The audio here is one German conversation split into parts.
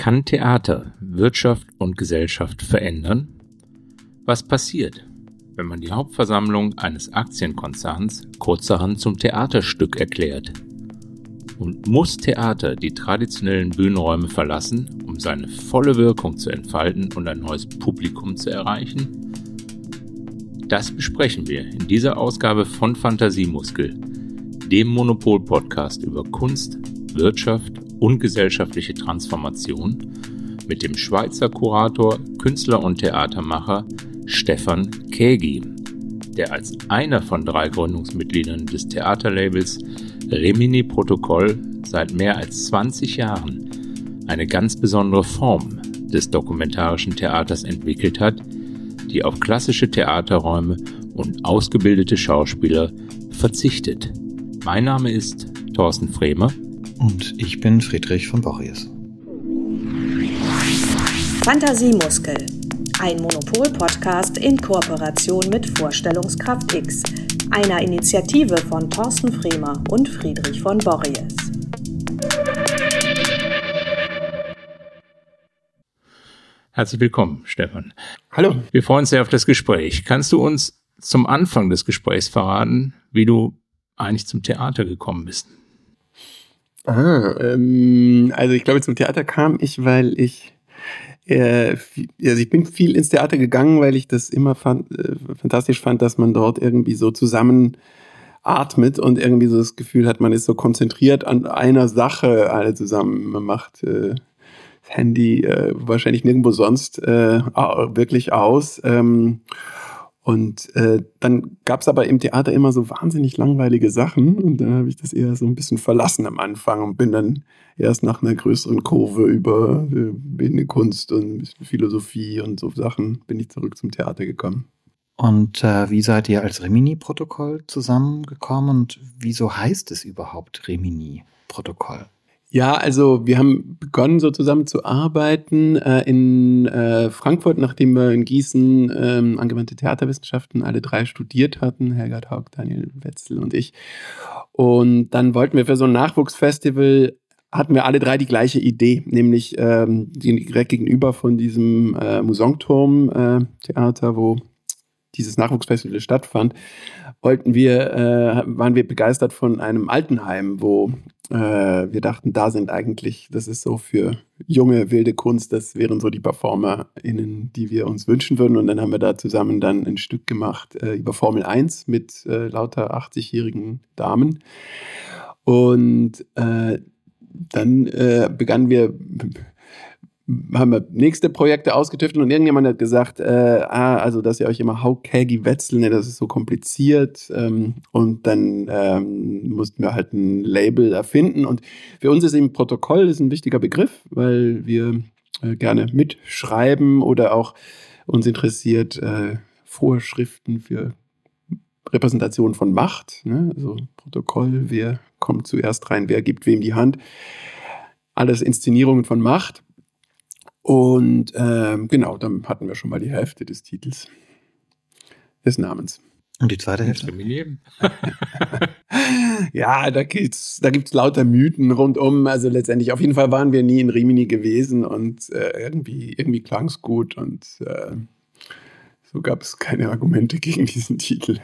Kann Theater Wirtschaft und Gesellschaft verändern? Was passiert, wenn man die Hauptversammlung eines Aktienkonzerns kurzerhand zum Theaterstück erklärt? Und muss Theater die traditionellen Bühnenräume verlassen, um seine volle Wirkung zu entfalten und ein neues Publikum zu erreichen? Das besprechen wir in dieser Ausgabe von Fantasiemuskel, dem Monopol-Podcast über Kunst, Wirtschaft und gesellschaftliche Transformation mit dem Schweizer Kurator, Künstler und Theatermacher Stefan Kägi, der als einer von drei Gründungsmitgliedern des Theaterlabels Remini Protokoll seit mehr als 20 Jahren eine ganz besondere Form des dokumentarischen Theaters entwickelt hat, die auf klassische Theaterräume und ausgebildete Schauspieler verzichtet. Mein Name ist Thorsten Fremer und ich bin Friedrich von Borries. Fantasiemuskel. Ein Monopol-Podcast in Kooperation mit Vorstellungskraft X, einer Initiative von Thorsten Fremer und Friedrich von Borries. Herzlich willkommen, Stefan. Hallo. Wir freuen uns sehr auf das Gespräch. Kannst du uns zum Anfang des Gesprächs verraten, wie du eigentlich zum Theater gekommen bist? Ah, ähm, also ich glaube, zum Theater kam ich, weil ich äh, also ich bin viel ins Theater gegangen, weil ich das immer fand, äh, fantastisch fand, dass man dort irgendwie so zusammen atmet und irgendwie so das Gefühl hat, man ist so konzentriert an einer Sache alle zusammen. Man macht äh, das Handy äh, wahrscheinlich nirgendwo sonst äh, wirklich aus. Ähm, und äh, dann gab es aber im Theater immer so wahnsinnig langweilige Sachen und dann habe ich das eher so ein bisschen verlassen am Anfang und bin dann erst nach einer größeren Kurve über äh, Bildende Kunst und ein bisschen Philosophie und so Sachen bin ich zurück zum Theater gekommen. Und äh, wie seid ihr als Remini-Protokoll zusammengekommen und wieso heißt es überhaupt Remini-Protokoll? Ja, also wir haben begonnen, so zusammen zu arbeiten äh, in äh, Frankfurt, nachdem wir in Gießen ähm, angewandte Theaterwissenschaften alle drei studiert hatten, Helga Haug, Daniel Wetzel und ich. Und dann wollten wir für so ein Nachwuchsfestival hatten wir alle drei die gleiche Idee, nämlich ähm, direkt gegenüber von diesem äh, Musongturm-Theater, äh, wo dieses Nachwuchsfestival stattfand, wollten wir, äh, waren wir begeistert von einem Altenheim, wo wir dachten, da sind eigentlich, das ist so für junge, wilde Kunst, das wären so die PerformerInnen, die wir uns wünschen würden. Und dann haben wir da zusammen dann ein Stück gemacht äh, über Formel 1 mit äh, lauter 80-jährigen Damen. Und äh, dann äh, begannen wir haben wir nächste Projekte ausgetüftelt und irgendjemand hat gesagt, äh, ah, also dass ihr euch immer Haukagi wetzeln, ne, das ist so kompliziert ähm, und dann ähm, mussten wir halt ein Label erfinden und für uns ist eben Protokoll ist ein wichtiger Begriff, weil wir äh, gerne mitschreiben oder auch uns interessiert äh, Vorschriften für Repräsentation von Macht, ne? also Protokoll, wer kommt zuerst rein, wer gibt wem die Hand, alles Inszenierungen von Macht und ähm, genau, dann hatten wir schon mal die Hälfte des Titels, des Namens. Und die zweite Hälfte? ja, da gibt's, da gibt's lauter Mythen rundum. Also letztendlich, auf jeden Fall waren wir nie in Rimini gewesen und äh, irgendwie, irgendwie klang es gut und äh, so gab es keine Argumente gegen diesen Titel.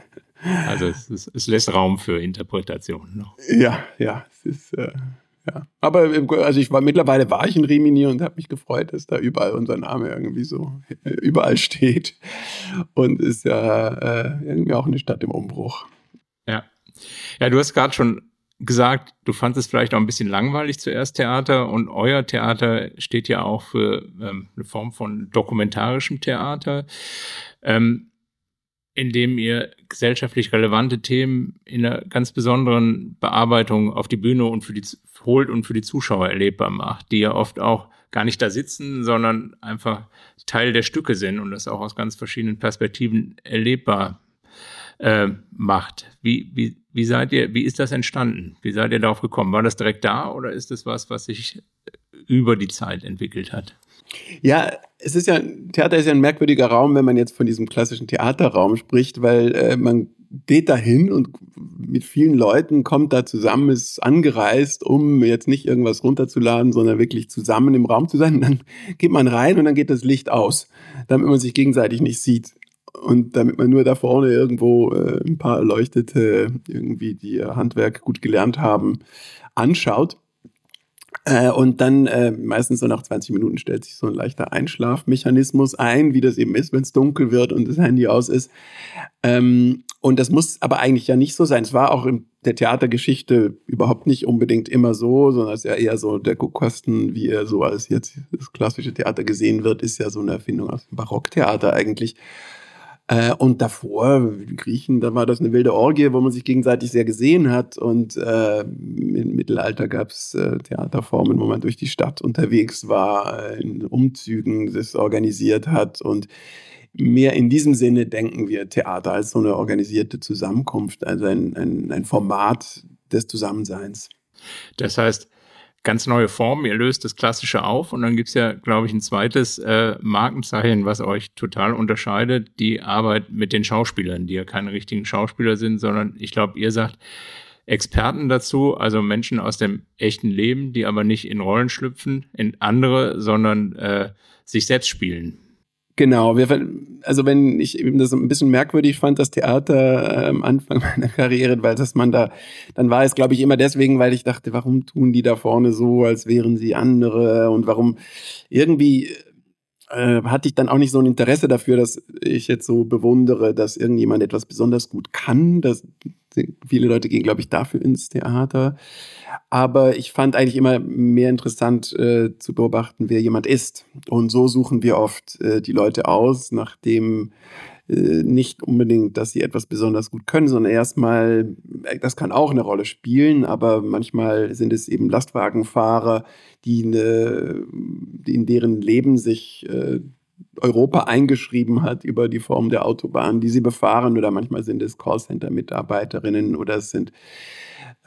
Also es, es, es lässt Raum für Interpretationen noch. Ja, ja, es ist äh, ja. Aber also ich war mittlerweile war ich in Rimini und habe mich gefreut, dass da überall unser Name irgendwie so äh, überall steht. Und ist ja äh, irgendwie auch eine Stadt im Umbruch. Ja. Ja, du hast gerade schon gesagt, du fandest vielleicht auch ein bisschen langweilig zuerst Theater und euer Theater steht ja auch für ähm, eine Form von dokumentarischem Theater. Ähm, in dem ihr gesellschaftlich relevante Themen in einer ganz besonderen Bearbeitung auf die Bühne und für die holt und für die Zuschauer erlebbar macht, die ja oft auch gar nicht da sitzen, sondern einfach Teil der Stücke sind und das auch aus ganz verschiedenen Perspektiven erlebbar äh, macht. Wie, wie, wie seid ihr, wie ist das entstanden? Wie seid ihr darauf gekommen? War das direkt da oder ist das was, was sich über die Zeit entwickelt hat? Ja, es ist ja, Theater ist ja ein merkwürdiger Raum, wenn man jetzt von diesem klassischen Theaterraum spricht, weil äh, man geht dahin und mit vielen Leuten kommt da zusammen, ist angereist, um jetzt nicht irgendwas runterzuladen, sondern wirklich zusammen im Raum zu sein. Und dann geht man rein und dann geht das Licht aus, damit man sich gegenseitig nicht sieht. Und damit man nur da vorne irgendwo äh, ein paar Erleuchtete, irgendwie, die ihr Handwerk gut gelernt haben, anschaut. Äh, und dann äh, meistens so nach 20 Minuten stellt sich so ein leichter Einschlafmechanismus ein, wie das eben ist, wenn es dunkel wird und das Handy aus ist. Ähm, und das muss aber eigentlich ja nicht so sein. Es war auch in der Theatergeschichte überhaupt nicht unbedingt immer so, sondern es ist ja eher so der Guckkosten, wie er so als jetzt das klassische Theater gesehen wird, ist ja so eine Erfindung aus dem Barocktheater eigentlich. Äh, und davor, die Griechen, da war das eine wilde Orgie, wo man sich gegenseitig sehr gesehen hat. Und äh, im Mittelalter gab es äh, Theaterformen, wo man durch die Stadt unterwegs war, äh, in Umzügen das organisiert hat. Und mehr in diesem Sinne denken wir Theater als so eine organisierte Zusammenkunft, also ein, ein, ein Format des Zusammenseins. Das heißt, ganz neue Form, ihr löst das Klassische auf und dann gibt's ja, glaube ich, ein zweites äh, Markenzeichen, was euch total unterscheidet, die Arbeit mit den Schauspielern, die ja keine richtigen Schauspieler sind, sondern ich glaube, ihr sagt Experten dazu, also Menschen aus dem echten Leben, die aber nicht in Rollen schlüpfen, in andere, sondern äh, sich selbst spielen. Genau, wir, also wenn ich eben das ein bisschen merkwürdig fand, das Theater äh, am Anfang meiner Karriere, weil das man da, dann war es, glaube ich, immer deswegen, weil ich dachte, warum tun die da vorne so, als wären sie andere und warum irgendwie äh, hatte ich dann auch nicht so ein Interesse dafür, dass ich jetzt so bewundere, dass irgendjemand etwas besonders gut kann. Das, viele Leute gehen, glaube ich, dafür ins Theater. Aber ich fand eigentlich immer mehr interessant äh, zu beobachten, wer jemand ist. Und so suchen wir oft äh, die Leute aus, nachdem äh, nicht unbedingt, dass sie etwas besonders gut können, sondern erstmal, äh, das kann auch eine Rolle spielen, aber manchmal sind es eben Lastwagenfahrer, die, eine, die in deren Leben sich äh, Europa eingeschrieben hat über die Form der Autobahn, die sie befahren, oder manchmal sind es Callcenter-Mitarbeiterinnen oder es sind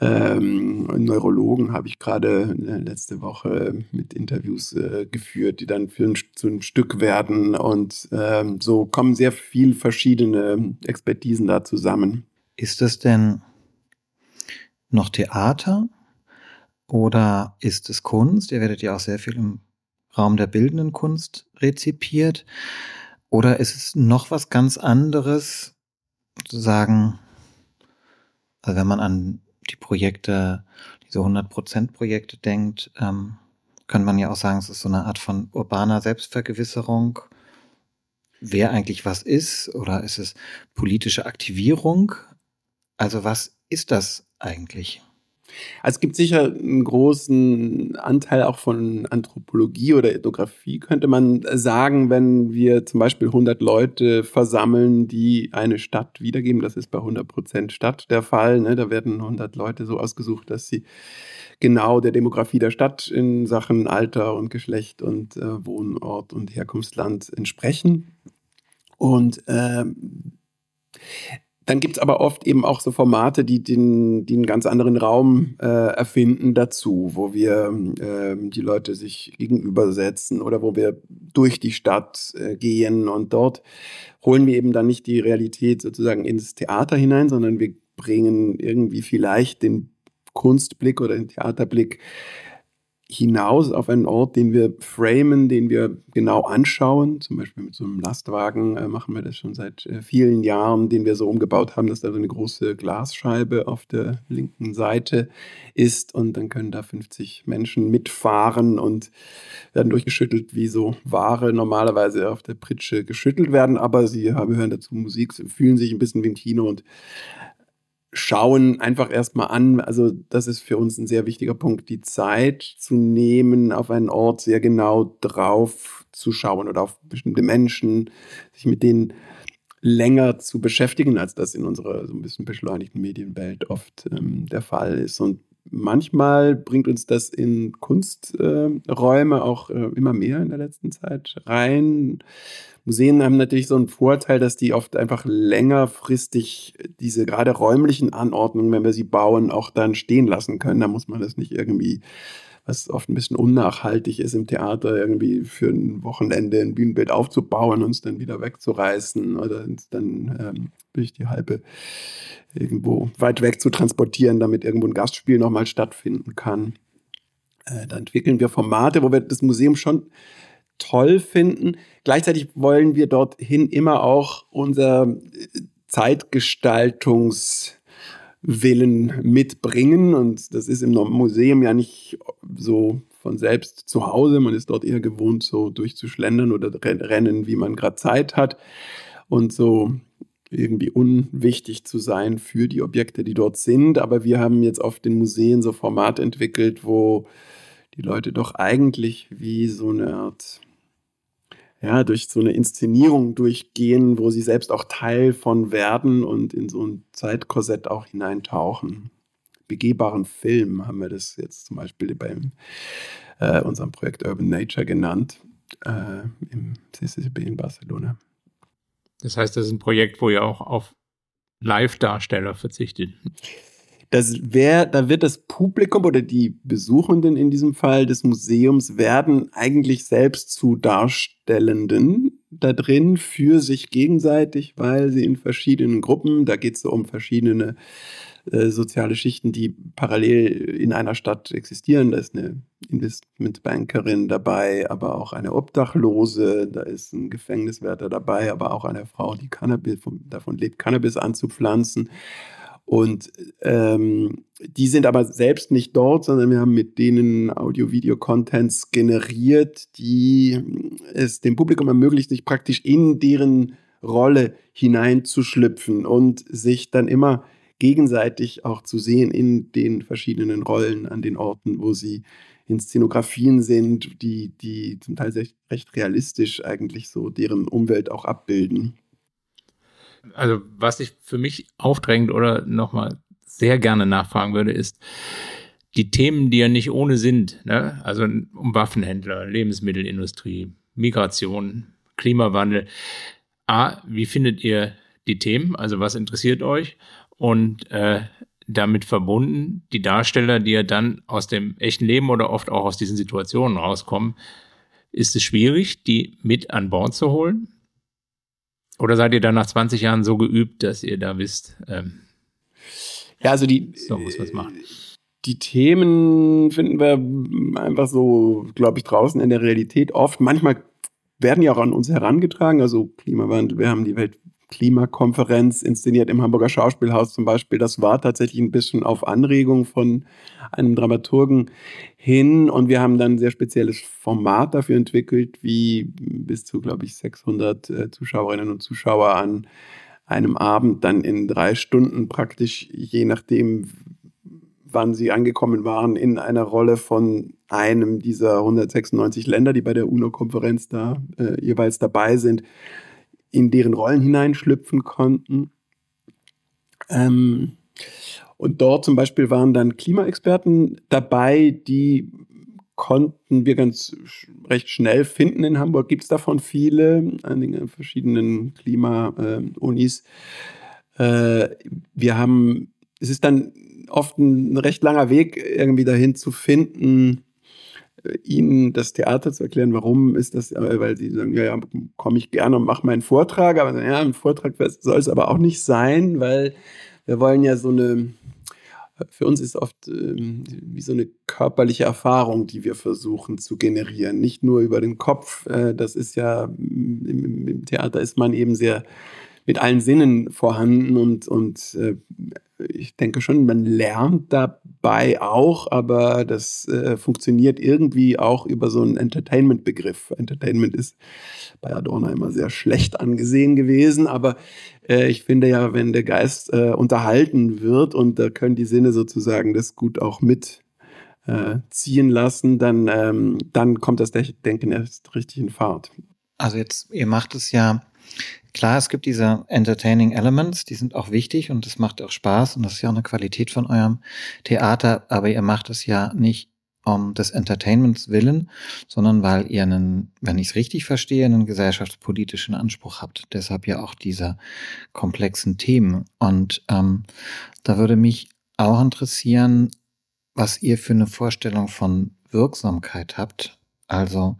ähm, Neurologen habe ich gerade äh, letzte Woche mit Interviews äh, geführt, die dann für ein, zu einem Stück werden. Und ähm, so kommen sehr viel verschiedene Expertisen da zusammen. Ist es denn noch Theater oder ist es Kunst? Ihr werdet ja auch sehr viel im Raum der bildenden Kunst rezipiert. Oder ist es noch was ganz anderes, zu sagen, also wenn man an die Projekte, diese 100%-Projekte denkt, ähm, kann man ja auch sagen, es ist so eine Art von urbaner Selbstvergewisserung, wer eigentlich was ist, oder ist es politische Aktivierung? Also was ist das eigentlich? Also es gibt sicher einen großen Anteil auch von Anthropologie oder Ethnographie, könnte man sagen, wenn wir zum Beispiel 100 Leute versammeln, die eine Stadt wiedergeben. Das ist bei 100 Prozent Stadt der Fall. Ne? Da werden 100 Leute so ausgesucht, dass sie genau der Demografie der Stadt in Sachen Alter und Geschlecht und äh, Wohnort und Herkunftsland entsprechen. Und ähm, dann gibt es aber oft eben auch so Formate, die, den, die einen ganz anderen Raum äh, erfinden dazu, wo wir äh, die Leute sich gegenübersetzen oder wo wir durch die Stadt äh, gehen. Und dort holen wir eben dann nicht die Realität sozusagen ins Theater hinein, sondern wir bringen irgendwie vielleicht den Kunstblick oder den Theaterblick hinaus auf einen Ort, den wir framen, den wir genau anschauen. Zum Beispiel mit so einem Lastwagen äh, machen wir das schon seit äh, vielen Jahren, den wir so umgebaut haben, dass da so eine große Glasscheibe auf der linken Seite ist und dann können da 50 Menschen mitfahren und werden durchgeschüttelt, wie so Ware normalerweise auf der Pritsche geschüttelt werden, aber sie hören dazu Musik, fühlen sich ein bisschen wie im Kino und schauen einfach erstmal an. Also das ist für uns ein sehr wichtiger Punkt, die Zeit zu nehmen, auf einen Ort sehr genau drauf zu schauen oder auf bestimmte Menschen, sich mit denen länger zu beschäftigen, als das in unserer so ein bisschen beschleunigten Medienwelt oft ähm, der Fall ist. Und manchmal bringt uns das in Kunsträume äh, auch äh, immer mehr in der letzten Zeit rein. Museen haben natürlich so einen Vorteil, dass die oft einfach längerfristig diese gerade räumlichen Anordnungen, wenn wir sie bauen, auch dann stehen lassen können. Da muss man das nicht irgendwie was oft ein bisschen unnachhaltig ist im Theater, irgendwie für ein Wochenende ein Bühnenbild aufzubauen und es dann wieder wegzureißen oder es dann ähm, durch die halbe irgendwo weit weg zu transportieren, damit irgendwo ein Gastspiel nochmal stattfinden kann. Äh, da entwickeln wir Formate, wo wir das Museum schon toll finden. Gleichzeitig wollen wir dorthin immer auch unser Zeitgestaltungs- Willen mitbringen. Und das ist im Museum ja nicht so von selbst zu Hause. Man ist dort eher gewohnt, so durchzuschlendern oder rennen, wie man gerade Zeit hat. Und so irgendwie unwichtig zu sein für die Objekte, die dort sind. Aber wir haben jetzt auf den Museen so Formate entwickelt, wo die Leute doch eigentlich wie so eine Art ja, durch so eine Inszenierung durchgehen, wo sie selbst auch Teil von werden und in so ein Zeitkorsett auch hineintauchen. Begehbaren Film haben wir das jetzt zum Beispiel bei äh, unserem Projekt Urban Nature genannt, äh, im CCCB in Barcelona. Das heißt, das ist ein Projekt, wo ihr auch auf Live-Darsteller verzichtet. Das wär, da wird das Publikum oder die Besuchenden in diesem Fall des Museums werden eigentlich selbst zu Darstellenden da drin für sich gegenseitig, weil sie in verschiedenen Gruppen, da geht es so um verschiedene äh, soziale Schichten, die parallel in einer Stadt existieren. Da ist eine Investmentbankerin dabei, aber auch eine Obdachlose, da ist ein Gefängniswärter dabei, aber auch eine Frau, die Cannabis, davon lebt, Cannabis anzupflanzen. Und ähm, die sind aber selbst nicht dort, sondern wir haben mit denen Audio-Video-Contents generiert, die es dem Publikum ermöglicht, sich praktisch in deren Rolle hineinzuschlüpfen und sich dann immer gegenseitig auch zu sehen in den verschiedenen Rollen an den Orten, wo sie in Szenografien sind, die, die zum Teil recht realistisch eigentlich so deren Umwelt auch abbilden. Also was sich für mich aufdrängt oder nochmal sehr gerne nachfragen würde, ist die Themen, die ja nicht ohne sind. Ne? Also um Waffenhändler, Lebensmittelindustrie, Migration, Klimawandel. A, wie findet ihr die Themen? Also was interessiert euch? Und äh, damit verbunden die Darsteller, die ja dann aus dem echten Leben oder oft auch aus diesen Situationen rauskommen, ist es schwierig, die mit an Bord zu holen? Oder seid ihr dann nach 20 Jahren so geübt, dass ihr da wisst, ähm, ja, also die, so muss man machen. Die Themen finden wir einfach so, glaube ich, draußen in der Realität oft. Manchmal werden ja auch an uns herangetragen. Also Klimawandel, wir haben die Weltklimakonferenz inszeniert im Hamburger Schauspielhaus zum Beispiel. Das war tatsächlich ein bisschen auf Anregung von einem Dramaturgen hin und wir haben dann ein sehr spezielles Format dafür entwickelt, wie bis zu, glaube ich, 600 äh, Zuschauerinnen und Zuschauer an einem Abend dann in drei Stunden praktisch, je nachdem, wann sie angekommen waren, in einer Rolle von einem dieser 196 Länder, die bei der UNO-Konferenz da äh, jeweils dabei sind, in deren Rollen hineinschlüpfen konnten. Ähm, und dort zum Beispiel waren dann Klimaexperten dabei, die konnten wir ganz recht schnell finden in Hamburg. Gibt es davon viele, an den verschiedenen Klima-Unis. Äh, wir haben, es ist dann oft ein recht langer Weg, irgendwie dahin zu finden, äh, ihnen das Theater zu erklären, warum ist das, äh, weil sie sagen, ja, ja, komme ich gerne und mache meinen Vortrag, aber ja, ein Vortrag soll es aber auch nicht sein, weil wir wollen ja so eine für uns ist oft ähm, wie so eine körperliche Erfahrung, die wir versuchen zu generieren. Nicht nur über den Kopf. Äh, das ist ja, im, im, Theater ist man eben sehr mit allen Sinnen vorhanden und, und äh, ich denke schon, man lernt dabei auch, aber das äh, funktioniert irgendwie auch über so einen Entertainment-Begriff. Entertainment ist bei Adorno immer sehr schlecht angesehen gewesen, aber äh, ich finde ja, wenn der Geist äh, unterhalten wird und da können die Sinne sozusagen das gut auch mit äh, ziehen lassen, dann, ähm, dann kommt das Denken erst richtig in Fahrt. Also jetzt, ihr macht es ja Klar, es gibt diese entertaining Elements, die sind auch wichtig und es macht auch Spaß und das ist ja auch eine Qualität von eurem Theater, aber ihr macht es ja nicht um des Entertainments willen, sondern weil ihr einen, wenn ich es richtig verstehe, einen gesellschaftspolitischen Anspruch habt. Deshalb ja auch diese komplexen Themen. Und ähm, da würde mich auch interessieren, was ihr für eine Vorstellung von Wirksamkeit habt. Also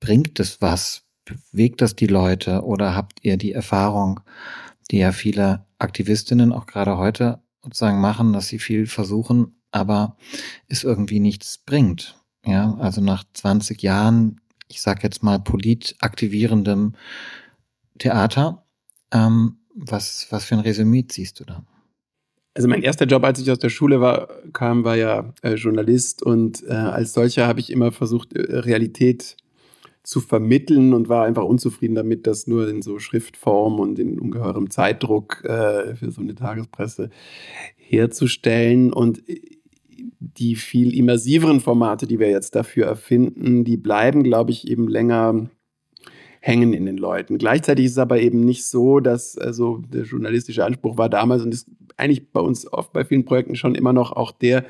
bringt es was? Bewegt das die Leute oder habt ihr die Erfahrung, die ja viele Aktivistinnen auch gerade heute sozusagen machen, dass sie viel versuchen, aber es irgendwie nichts bringt? Ja, also nach 20 Jahren, ich sag jetzt mal politaktivierendem Theater, ähm, was, was für ein Resümee ziehst du da? Also mein erster Job, als ich aus der Schule war, kam, war ja äh, Journalist und äh, als solcher habe ich immer versucht, äh, Realität zu vermitteln und war einfach unzufrieden damit, das nur in so Schriftform und in ungeheurem Zeitdruck äh, für so eine Tagespresse herzustellen. Und äh, die viel immersiveren Formate, die wir jetzt dafür erfinden, die bleiben, glaube ich, eben länger hängen in den Leuten. Gleichzeitig ist es aber eben nicht so, dass also der journalistische Anspruch war damals und ist eigentlich bei uns oft bei vielen Projekten schon immer noch auch der,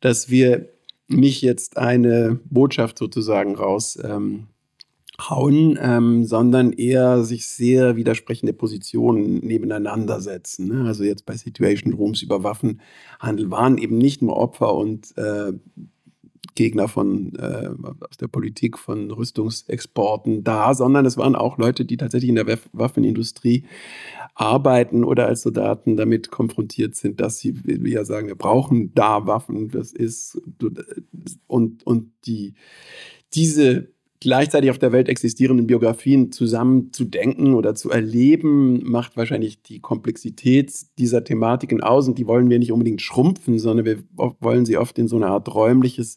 dass wir nicht jetzt eine Botschaft sozusagen raus ähm, hauen, ähm, sondern eher sich sehr widersprechende Positionen nebeneinander setzen. Ne? Also jetzt bei Situation Rooms über Waffenhandel waren eben nicht nur Opfer und äh, Gegner von äh, aus der Politik von Rüstungsexporten da, sondern es waren auch Leute, die tatsächlich in der Waffenindustrie arbeiten oder als Soldaten damit konfrontiert sind, dass sie ja sagen, wir brauchen da Waffen. Das ist und und die diese gleichzeitig auf der Welt existierenden Biografien zusammen zu denken oder zu erleben, macht wahrscheinlich die Komplexität dieser Thematiken aus. Und die wollen wir nicht unbedingt schrumpfen, sondern wir wollen sie oft in so eine Art räumliches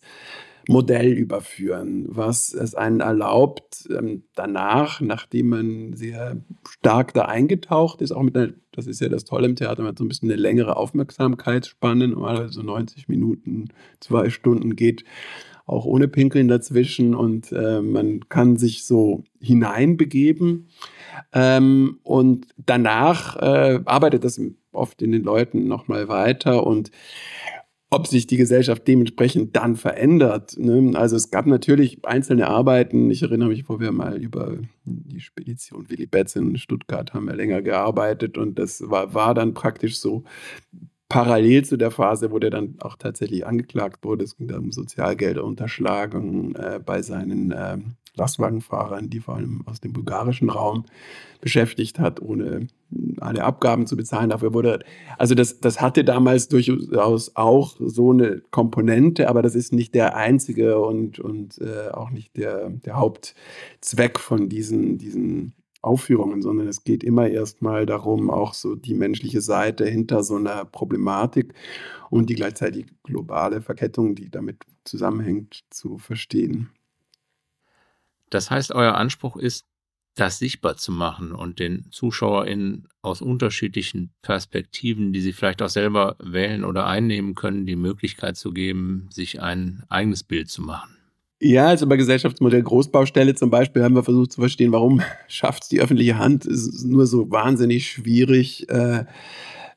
Modell überführen, was es einen erlaubt, ähm, danach, nachdem man sehr stark da eingetaucht ist, auch mit einer, das ist ja das Tolle im Theater, man hat so ein bisschen eine längere Aufmerksamkeitsspanne, normalerweise so 90 Minuten, zwei Stunden geht, auch ohne Pinkeln dazwischen und äh, man kann sich so hineinbegeben. Ähm, und danach äh, arbeitet das oft in den Leuten nochmal weiter und ob sich die Gesellschaft dementsprechend dann verändert. Ne? Also es gab natürlich einzelne Arbeiten. Ich erinnere mich, wo wir mal über die Spedition Willy Betz in Stuttgart haben wir länger gearbeitet und das war, war dann praktisch so parallel zu der Phase, wo der dann auch tatsächlich angeklagt wurde. Es ging da um Sozialgelderunterschlagung äh, bei seinen äh, Lastwagenfahrern, die vor allem aus dem bulgarischen Raum beschäftigt hat, ohne alle Abgaben zu bezahlen. Dafür wurde, also das, das hatte damals durchaus auch so eine Komponente, aber das ist nicht der einzige und, und äh, auch nicht der, der Hauptzweck von diesen, diesen Aufführungen, sondern es geht immer erstmal darum, auch so die menschliche Seite hinter so einer Problematik und die gleichzeitig globale Verkettung, die damit zusammenhängt, zu verstehen. Das heißt, euer Anspruch ist, das sichtbar zu machen und den ZuschauerInnen aus unterschiedlichen Perspektiven, die sie vielleicht auch selber wählen oder einnehmen können, die Möglichkeit zu geben, sich ein eigenes Bild zu machen. Ja, also bei Gesellschaftsmodell Großbaustelle zum Beispiel haben wir versucht zu verstehen, warum schafft es die öffentliche Hand, es nur so wahnsinnig schwierig, äh, äh,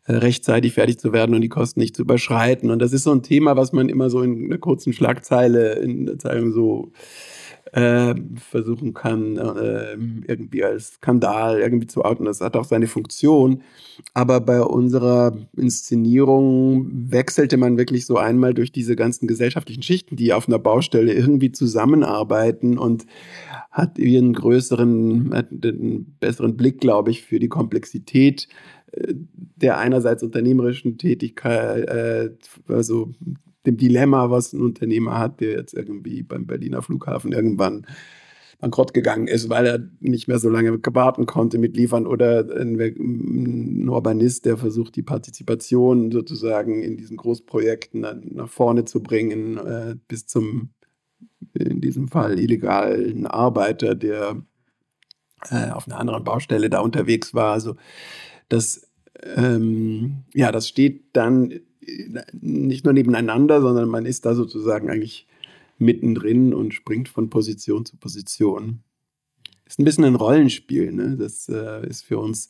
rechtzeitig fertig zu werden und die Kosten nicht zu überschreiten. Und das ist so ein Thema, was man immer so in einer kurzen Schlagzeile in der Zeitung so äh, versuchen kann, äh, irgendwie als Skandal irgendwie zu outen. Das hat auch seine Funktion. Aber bei unserer Inszenierung wechselte man wirklich so einmal durch diese ganzen gesellschaftlichen Schichten, die auf einer Baustelle irgendwie zusammenarbeiten und hat einen größeren, einen besseren Blick, glaube ich, für die Komplexität äh, der einerseits unternehmerischen Tätigkeit, äh, also dem Dilemma, was ein Unternehmer hat, der jetzt irgendwie beim Berliner Flughafen irgendwann bankrott gegangen ist, weil er nicht mehr so lange warten konnte mit liefern oder ein Urbanist, der versucht, die Partizipation sozusagen in diesen Großprojekten nach vorne zu bringen, äh, bis zum, in diesem Fall, illegalen Arbeiter, der äh, auf einer anderen Baustelle da unterwegs war. Also das, ähm, ja, das steht dann nicht nur nebeneinander, sondern man ist da sozusagen eigentlich mittendrin und springt von Position zu Position. Ist ein bisschen ein Rollenspiel. Ne? Das äh, ist für uns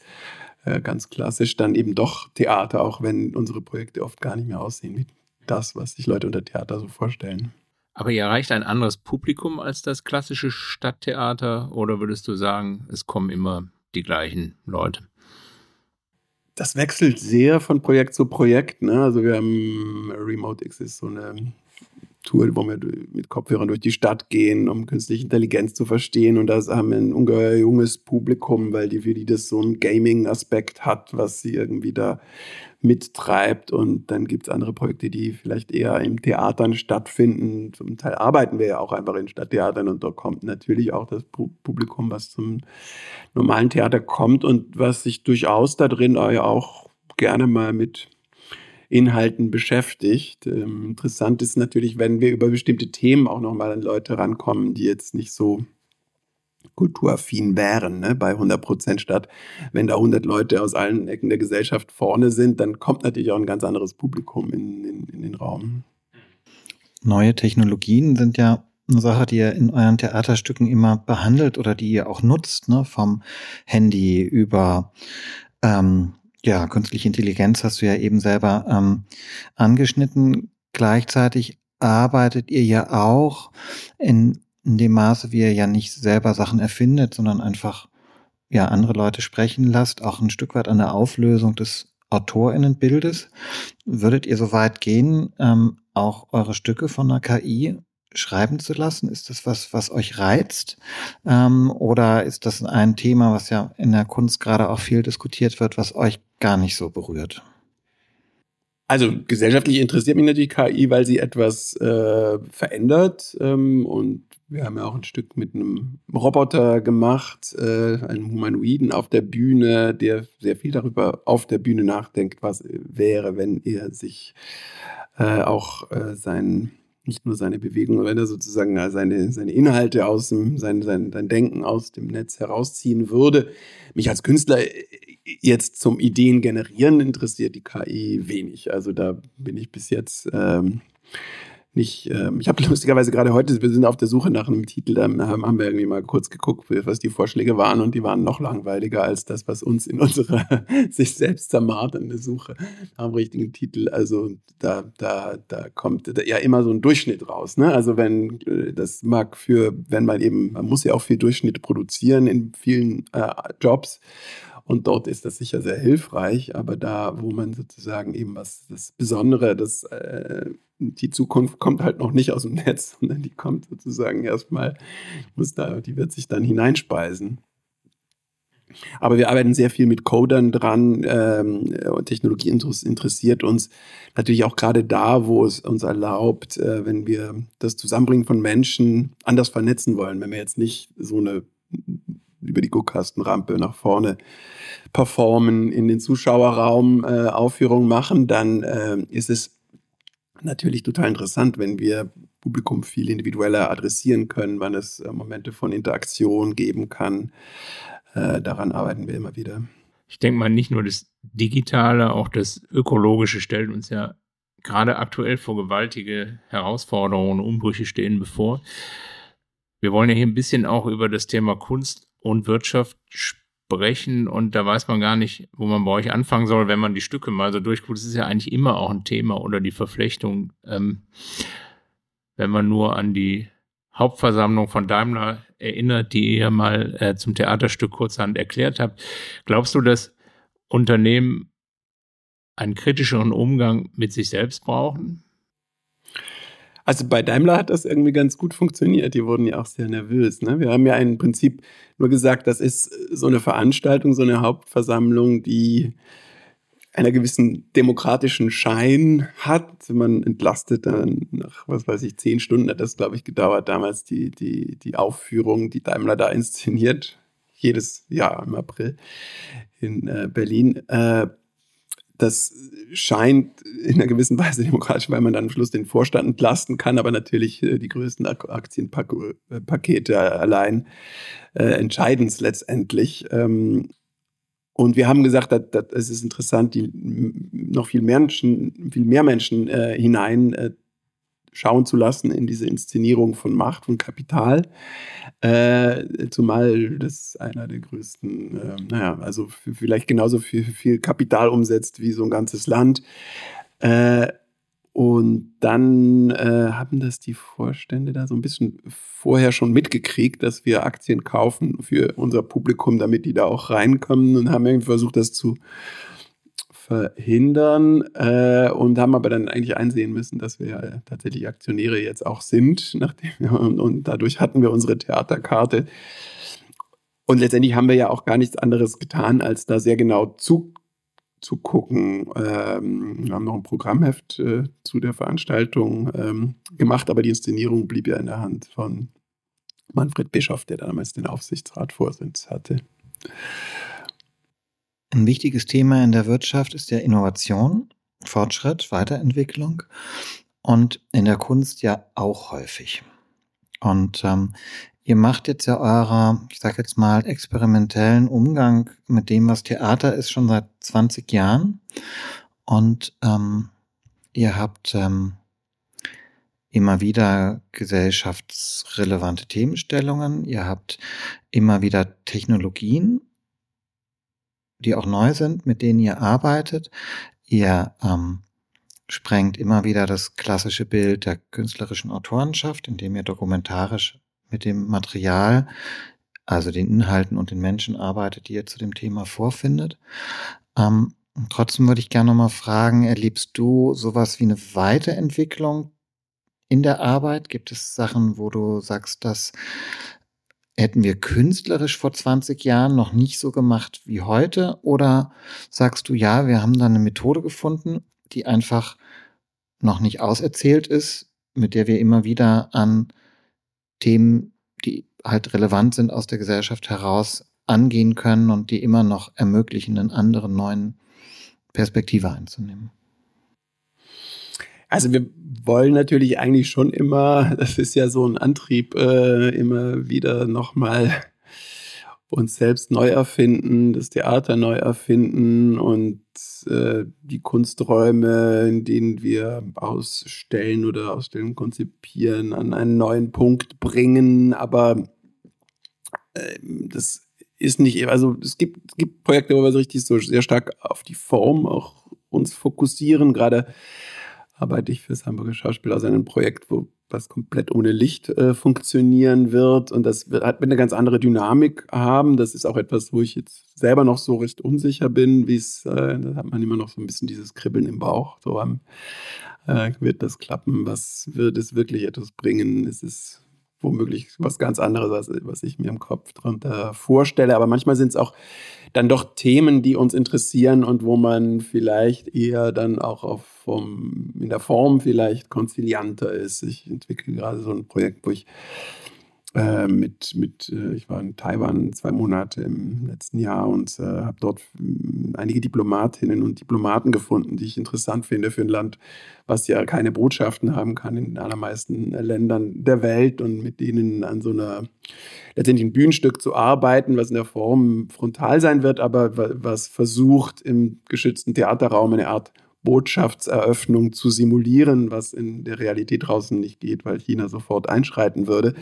äh, ganz klassisch dann eben doch Theater, auch wenn unsere Projekte oft gar nicht mehr aussehen wie das, was sich Leute unter Theater so vorstellen. Aber ihr erreicht ein anderes Publikum als das klassische Stadttheater oder würdest du sagen, es kommen immer die gleichen Leute? Das wechselt sehr von Projekt zu Projekt. Ne? Also wir haben Remote X ist so eine Tour, wo wir mit Kopfhörern durch die Stadt gehen, um künstliche Intelligenz zu verstehen. Und da haben wir ein ungeheuer junges Publikum, weil die für die das so einen Gaming-Aspekt hat, was sie irgendwie da mittreibt. Und dann gibt es andere Projekte, die vielleicht eher im Theatern stattfinden. Zum Teil arbeiten wir ja auch einfach in Stadttheatern und da kommt natürlich auch das Publikum, was zum normalen Theater kommt und was sich durchaus da drin auch gerne mal mit Inhalten beschäftigt. Ähm, interessant ist natürlich, wenn wir über bestimmte Themen auch nochmal an Leute rankommen, die jetzt nicht so kulturaffin wären, ne, bei 100 Prozent statt. Wenn da 100 Leute aus allen Ecken der Gesellschaft vorne sind, dann kommt natürlich auch ein ganz anderes Publikum in, in, in den Raum. Neue Technologien sind ja eine Sache, die ihr in euren Theaterstücken immer behandelt oder die ihr auch nutzt, ne? vom Handy über ähm, ja, künstliche Intelligenz hast du ja eben selber ähm, angeschnitten. Gleichzeitig arbeitet ihr ja auch in, in dem Maße, wie ihr ja nicht selber Sachen erfindet, sondern einfach ja andere Leute sprechen lasst, auch ein Stück weit an der Auflösung des AutorInnenbildes. Würdet ihr so weit gehen, ähm, auch eure Stücke von einer KI schreiben zu lassen? Ist das was, was euch reizt? Ähm, oder ist das ein Thema, was ja in der Kunst gerade auch viel diskutiert wird, was euch gar nicht so berührt? Also gesellschaftlich interessiert mich natürlich KI, weil sie etwas äh, verändert. Ähm, und wir haben ja auch ein Stück mit einem Roboter gemacht, äh, einem Humanoiden auf der Bühne, der sehr viel darüber auf der Bühne nachdenkt, was wäre, wenn er sich äh, auch äh, sein nicht nur seine Bewegung, wenn er sozusagen seine, seine Inhalte aus dem, sein, sein, sein Denken aus dem Netz herausziehen würde. Mich als Künstler jetzt zum Ideen generieren interessiert die KI wenig. Also da bin ich bis jetzt ähm, nicht, ähm, ich habe lustigerweise gerade heute, wir sind auf der Suche nach einem Titel, da haben wir irgendwie mal kurz geguckt, was die Vorschläge waren und die waren noch langweiliger als das, was uns in unserer sich selbst zermarternde Suche dem richtigen Titel, also da, da, da kommt ja immer so ein Durchschnitt raus, ne? Also wenn, äh, das mag für, wenn man eben, man muss ja auch viel Durchschnitt produzieren in vielen äh, Jobs und dort ist das sicher sehr hilfreich, aber da, wo man sozusagen eben was das Besondere, das äh, die Zukunft kommt halt noch nicht aus dem Netz, sondern die kommt sozusagen erstmal, muss da, die wird sich dann hineinspeisen. Aber wir arbeiten sehr viel mit Codern dran ähm, und Technologie interessiert uns natürlich auch gerade da, wo es uns erlaubt, äh, wenn wir das Zusammenbringen von Menschen anders vernetzen wollen, wenn wir jetzt nicht so eine über die Guckkastenrampe nach vorne performen, in den Zuschauerraum äh, Aufführung machen, dann äh, ist es natürlich total interessant, wenn wir Publikum viel individueller adressieren können, wann es äh, Momente von Interaktion geben kann. Äh, daran arbeiten wir immer wieder. Ich denke mal, nicht nur das Digitale, auch das Ökologische stellt uns ja gerade aktuell vor gewaltige Herausforderungen Umbrüche stehen bevor. Wir wollen ja hier ein bisschen auch über das Thema Kunst und Wirtschaft sprechen und da weiß man gar nicht, wo man bei euch anfangen soll, wenn man die Stücke mal so durchguckt. Das ist ja eigentlich immer auch ein Thema oder die Verflechtung, ähm, wenn man nur an die Hauptversammlung von Daimler erinnert, die ihr mal äh, zum Theaterstück kurzhand erklärt habt. Glaubst du, dass Unternehmen einen kritischeren Umgang mit sich selbst brauchen? Also bei Daimler hat das irgendwie ganz gut funktioniert. Die wurden ja auch sehr nervös. Ne? Wir haben ja im Prinzip nur gesagt, das ist so eine Veranstaltung, so eine Hauptversammlung, die einer gewissen demokratischen Schein hat. Man entlastet dann nach, was weiß ich, zehn Stunden hat das, glaube ich, gedauert, damals die, die, die Aufführung, die Daimler da inszeniert, jedes Jahr im April in äh, Berlin. Äh, das scheint in einer gewissen Weise demokratisch, weil man dann am Schluss den Vorstand entlasten kann, aber natürlich äh, die größten Aktienpakete allein äh, entscheiden es letztendlich. Ähm, und wir haben gesagt, es ist interessant, die noch viel mehr Menschen, viel mehr Menschen äh, hinein äh, schauen zu lassen in diese Inszenierung von Macht und Kapital. Äh, zumal das einer der größten, äh, naja, also vielleicht genauso viel, viel, Kapital umsetzt wie so ein ganzes Land. Äh, und dann äh, haben das die Vorstände da so ein bisschen vorher schon mitgekriegt, dass wir Aktien kaufen für unser Publikum, damit die da auch reinkommen und haben irgendwie versucht, das zu verhindern äh, und haben aber dann eigentlich einsehen müssen, dass wir ja tatsächlich Aktionäre jetzt auch sind, nachdem wir, und, und dadurch hatten wir unsere Theaterkarte. Und letztendlich haben wir ja auch gar nichts anderes getan, als da sehr genau zu, zu gucken. Ähm, wir haben noch ein Programmheft äh, zu der Veranstaltung ähm, gemacht, aber die Inszenierung blieb ja in der Hand von Manfred Bischoff, der damals den Aufsichtsratvorsitz hatte. Ein wichtiges Thema in der Wirtschaft ist ja Innovation, Fortschritt, Weiterentwicklung und in der Kunst ja auch häufig. Und ähm, ihr macht jetzt ja eurer, ich sage jetzt mal, experimentellen Umgang mit dem, was Theater ist, schon seit 20 Jahren. Und ähm, ihr habt ähm, immer wieder gesellschaftsrelevante Themenstellungen, ihr habt immer wieder Technologien, die auch neu sind, mit denen ihr arbeitet. Ihr ähm, sprengt immer wieder das klassische Bild der künstlerischen Autorenschaft, indem ihr dokumentarisch mit dem Material, also den Inhalten und den Menschen arbeitet, die ihr zu dem Thema vorfindet. Ähm, trotzdem würde ich gerne noch mal fragen, erlebst du sowas wie eine Weiterentwicklung in der Arbeit? Gibt es Sachen, wo du sagst, dass hätten wir künstlerisch vor 20 Jahren noch nicht so gemacht wie heute? Oder sagst du, ja, wir haben da eine Methode gefunden, die einfach noch nicht auserzählt ist, mit der wir immer wieder an Themen, die halt relevant sind aus der Gesellschaft heraus, angehen können und die immer noch ermöglichen, einen anderen neuen Perspektive einzunehmen? Also wir wollen natürlich eigentlich schon immer, das ist ja so ein Antrieb, äh, immer wieder nochmal uns selbst neu erfinden, das Theater neu erfinden und äh, die Kunsträume, in denen wir ausstellen oder Ausstellungen konzipieren, an einen neuen Punkt bringen. Aber äh, das ist nicht, also es gibt, gibt Projekte, wo wir so richtig so sehr stark auf die Form auch uns fokussieren. Gerade arbeite ich fürs Hamburger Schauspiel aus einem Projekt, wo was komplett ohne Licht äh, funktionieren wird und das wird, wird eine ganz andere Dynamik haben. Das ist auch etwas, wo ich jetzt selber noch so recht unsicher bin, wie es, äh, da hat man immer noch so ein bisschen dieses Kribbeln im Bauch. So am, äh, wird das klappen? Was wird es wirklich etwas bringen? Ist es womöglich was ganz anderes, was, was ich mir im Kopf drunter vorstelle. Aber manchmal sind es auch dann doch Themen, die uns interessieren und wo man vielleicht eher dann auch auf vom, in der Form vielleicht konzilianter ist. Ich entwickle gerade so ein Projekt, wo ich äh, mit, mit äh, ich war in Taiwan zwei Monate im letzten Jahr und äh, habe dort hm, einige Diplomatinnen und Diplomaten gefunden, die ich interessant finde für ein Land, was ja keine Botschaften haben kann in den allermeisten Ländern der Welt und mit denen an so einer letztendlich ein Bühnenstück zu arbeiten, was in der Form frontal sein wird, aber was versucht im geschützten Theaterraum eine Art Botschaftseröffnung zu simulieren, was in der Realität draußen nicht geht, weil China sofort einschreiten würde.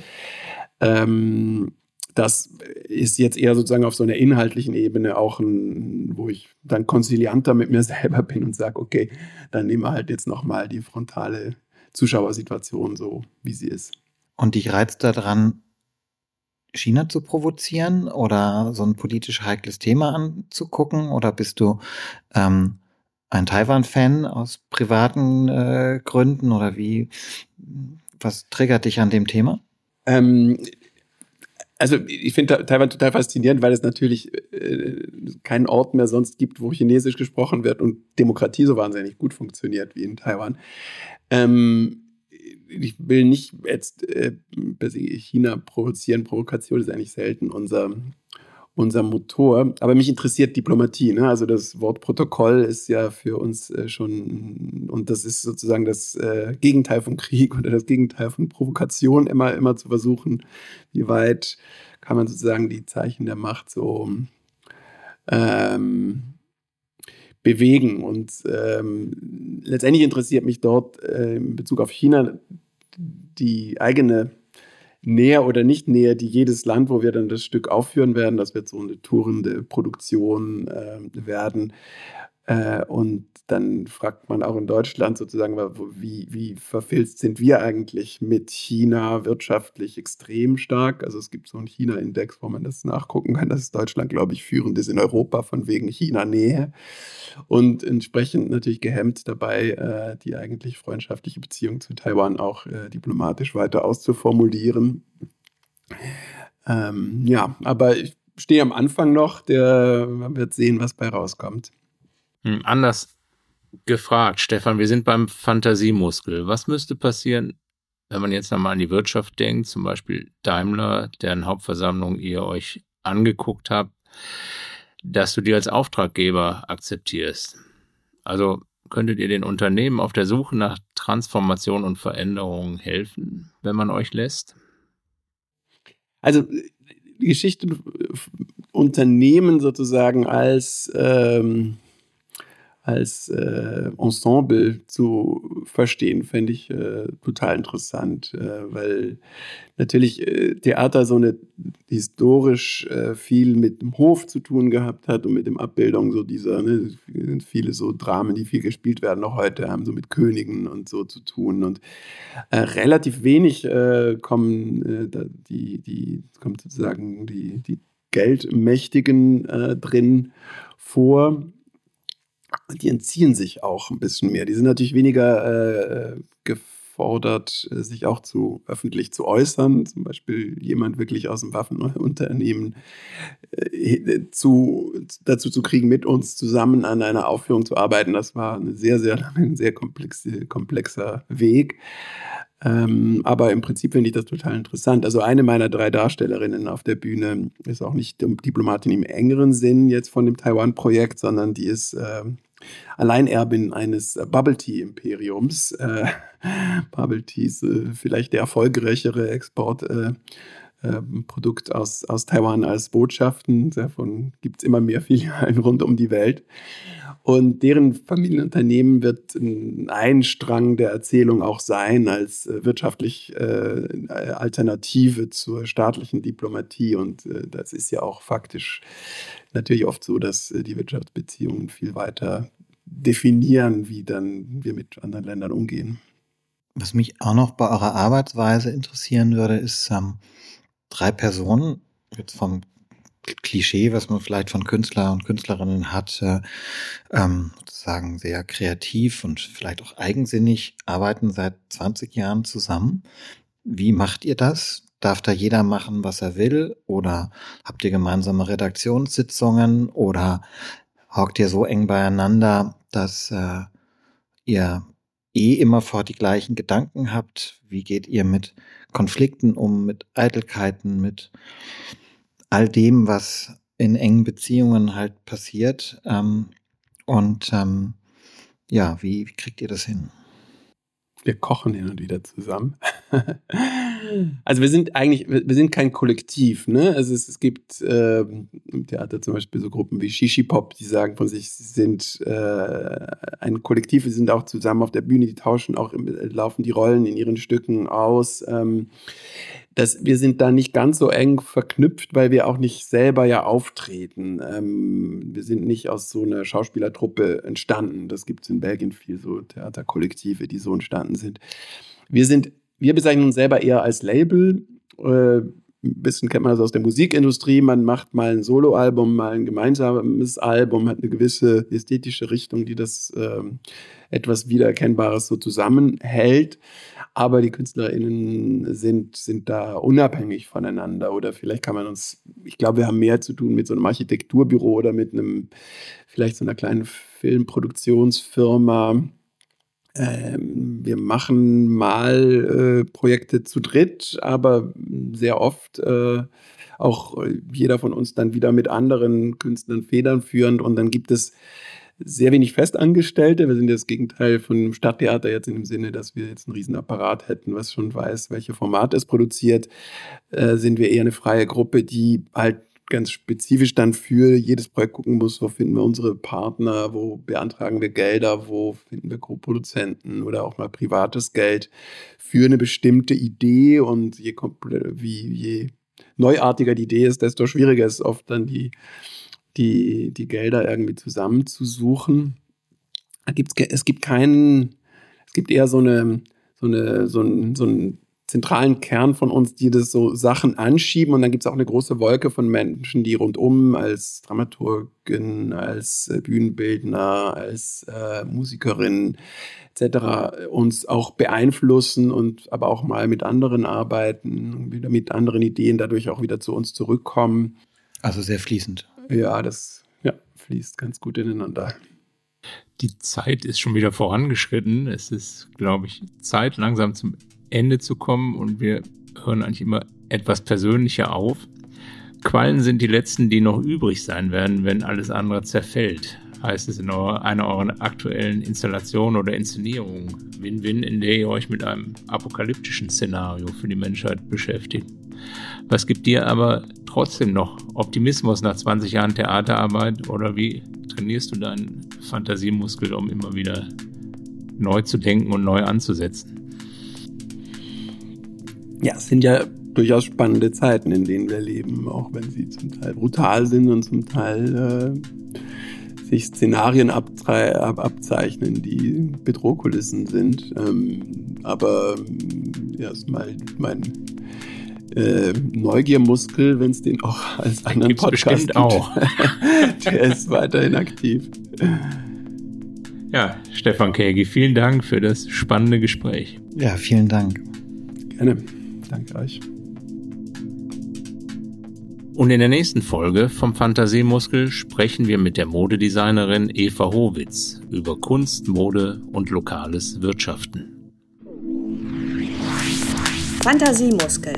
Ähm, das ist jetzt eher sozusagen auf so einer inhaltlichen Ebene auch ein, wo ich dann konzilianter mit mir selber bin und sage, okay, dann nehmen wir halt jetzt nochmal die frontale Zuschauersituation so, wie sie ist. Und dich reizt daran, China zu provozieren oder so ein politisch heikles Thema anzugucken? Oder bist du ähm, ein Taiwan-Fan aus privaten äh, Gründen oder wie? Was triggert dich an dem Thema? Ähm, also ich finde Taiwan total faszinierend, weil es natürlich äh, keinen Ort mehr sonst gibt, wo Chinesisch gesprochen wird und Demokratie so wahnsinnig gut funktioniert wie in Taiwan. Ähm, ich will nicht jetzt äh, China provozieren. Provokation ist eigentlich selten unser, unser Motor. Aber mich interessiert Diplomatie. Ne? Also das Wort Protokoll ist ja für uns äh, schon, und das ist sozusagen das äh, Gegenteil von Krieg oder das Gegenteil von Provokation, immer, immer zu versuchen, wie weit kann man sozusagen die Zeichen der Macht so ähm, bewegen. Und ähm, letztendlich interessiert mich dort äh, in Bezug auf China die eigene näher oder nicht näher, die jedes Land, wo wir dann das Stück aufführen werden, das wird so eine tourende Produktion äh, werden, Äh, und dann fragt man auch in Deutschland sozusagen, wie, wie verfilzt sind wir eigentlich mit China wirtschaftlich extrem stark? Also es gibt so einen China-Index, wo man das nachgucken kann, dass Deutschland, glaube ich, führend ist in Europa von wegen China-Nähe und entsprechend natürlich gehemmt dabei, äh, die eigentlich freundschaftliche Beziehung zu Taiwan auch äh, diplomatisch weiter auszuformulieren. Ähm, ja, aber ich stehe am Anfang noch, der, man wird sehen, was bei rauskommt. Hm, anders gefragt, Stefan, wir sind beim Fantasiemuskel. Was müsste passieren, wenn man jetzt nochmal an die Wirtschaft denkt, zum Beispiel Daimler, deren Hauptversammlung ihr euch angeguckt habt, dass du dir als Auftraggeber akzeptierst? Also könntet ihr den Unternehmen auf der Suche nach Transformation und Veränderung helfen, wenn man euch lässt? Also die Geschichte Unternehmen sozusagen als ähm, als äh, Ensemble zu verstehen, fände ich äh, total interessant, äh, weil natürlich äh, Theater so eine historisch äh, viel mit dem Hof zu tun gehabt hat und mit dem Abbildung so dieser, ne, viele so Dramen, die viel gespielt werden, noch heute haben so mit Königen und so zu tun und äh, relativ wenig kommen die, die kommt sozusagen die, die Geldmächtigen drin vor die entziehen sich auch ein bisschen mehr. Die sind natürlich weniger äh, gefordert, sich auch zu öffentlich zu äußern. Zum Beispiel jemand wirklich aus dem Waffenunternehmen äh, zu, dazu zu kriegen, mit uns zusammen an einer Aufführung zu arbeiten. Das war ein sehr, sehr, ein sehr komplex, komplexer Weg. Ähm, aber im Prinzip finde ich das total interessant. Also eine meiner drei Darstellerinnen auf der Bühne ist auch nicht Diplomatin im engeren Sinn jetzt von dem Taiwan-Projekt, sondern die ist äh, Alleinerbin eines Bubble Tea Imperiums. Äh, Bubble Tea ist äh, vielleicht der erfolgreichere Export. Äh, ähm, Produkt aus, aus Taiwan als Botschaften. Davon gibt es immer mehr Filialen rund um die Welt. Und deren Familienunternehmen wird ein Strang der Erzählung auch sein als äh, wirtschaftlich äh, Alternative zur staatlichen Diplomatie. Und äh, das ist ja auch faktisch natürlich oft so, dass äh, die Wirtschaftsbeziehungen viel weiter definieren, wie dann wir mit anderen Ländern umgehen. Was mich auch noch bei eurer Arbeitsweise interessieren würde, ist, ähm, drei Personen, jetzt vom Klischee, was man vielleicht von Künstler und Künstlerinnen hat, äh, ähm, sozusagen sehr kreativ und vielleicht auch eigensinnig, arbeiten seit 20 Jahren zusammen. Wie macht ihr das? Darf da jeder machen, was er will? Oder habt ihr gemeinsame Redaktionssitzungen? Oder hockt ihr so eng beieinander, dass äh, ihr eh immer vor die gleichen Gedanken habt? Wie geht ihr mit Konflikten um, mit Eitelkeiten, mit all dem, was in engen Beziehungen halt passiert? Ähm, und ähm, ja, wie, wie kriegt ihr das hin? Wir kochen hin und wieder zusammen. also wir sind eigentlich, wir sind kein Kollektiv, ne? Also es, es gibt äh, im Theater zum Beispiel so Gruppen wie Shishi Pop, die sagen von sich, sie sind äh, ein Kollektiv, wir sind auch zusammen auf der Bühne, die tauschen auch, laufen die Rollen in ihren Stücken aus. Ähm, das, wir sind da nicht ganz so eng verknüpft, weil wir auch nicht selber ja auftreten. Ähm, wir sind nicht aus so einer Schauspielertruppe entstanden. Das gibt es in Belgien viel, so Theaterkollektive, die so entstanden sind. Wir sind, wir bezeichnen uns selber eher als Label. Äh, ein bisschen kennt man das aus der Musikindustrie. Man macht mal ein Soloalbum, mal ein gemeinsames Album, hat eine gewisse ästhetische Richtung, die das äh, etwas Wiedererkennbares so zusammenhält. Aber die KünstlerInnen sind, sind da unabhängig voneinander. Oder vielleicht kann man uns, ich glaube, wir haben mehr zu tun mit so einem Architekturbüro oder mit einem, vielleicht so einer kleinen Filmproduktionsfirma ähm, wir machen mal äh, Projekte zu dritt, aber sehr oft äh, auch jeder von uns dann wieder mit anderen Künstlern Federn führend und dann gibt es sehr wenig Festangestellte. Wir sind das Gegenteil von einem Stadttheater jetzt in dem Sinne, dass wir jetzt einen Riesenapparat hätten, was schon weiß, welche Formate es produziert. Äh, sind wir eher eine freie Gruppe, die halt ganz spezifisch dann für jedes Projekt gucken muss, wo finden wir unsere Partner, wo beantragen wir Gelder, wo finden wir Co-Produzenten oder auch mal privates Geld für eine bestimmte Idee und je, wie, je neuartiger die Idee ist, desto schwieriger ist oft dann die, die, die Gelder irgendwie zusammenzusuchen. Da gibt's, es gibt keinen, es gibt eher so eine, so eine, so ein, so ein zentralen Kern von uns, die das so Sachen anschieben. Und dann gibt es auch eine große Wolke von Menschen, die rundum als Dramaturgin, als äh, Bühnenbildner, als äh, Musikerin etc. uns auch beeinflussen und aber auch mal mit anderen arbeiten, wieder mit anderen Ideen dadurch auch wieder zu uns zurückkommen. Also sehr fließend. Ja, das ja, fließt ganz gut ineinander. Die Zeit ist schon wieder vorangeschritten. Es ist, glaube ich, Zeit langsam zum Ende zu kommen und wir hören eigentlich immer etwas persönlicher auf. Quallen sind die letzten, die noch übrig sein werden, wenn alles andere zerfällt. Heißt es in einer eurer aktuellen Installationen oder Inszenierungen. Win-Win, in der ihr euch mit einem apokalyptischen Szenario für die Menschheit beschäftigt. Was gibt dir aber trotzdem noch Optimismus nach 20 Jahren Theaterarbeit oder wie trainierst du deinen Fantasiemuskel, um immer wieder neu zu denken und neu anzusetzen? Ja, es sind ja durchaus spannende Zeiten, in denen wir leben, auch wenn sie zum Teil brutal sind und zum Teil äh, sich Szenarien ab, abzeichnen, die Bedrohkulissen sind. Ähm, aber erstmal mein äh, Neugiermuskel, wenn es den auch als anderen Podcast gibt, auch. der ist weiterhin aktiv. Ja, Stefan Kägi, vielen Dank für das spannende Gespräch. Ja, vielen Dank. Gerne. Danke euch. Und in der nächsten Folge vom Fantasiemuskel sprechen wir mit der Modedesignerin Eva Howitz über Kunst, Mode und lokales Wirtschaften. Fantasiemuskel,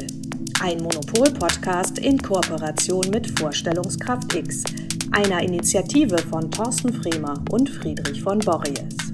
ein Monopol-Podcast in Kooperation mit Vorstellungskraft X, einer Initiative von Thorsten Fremer und Friedrich von Borries.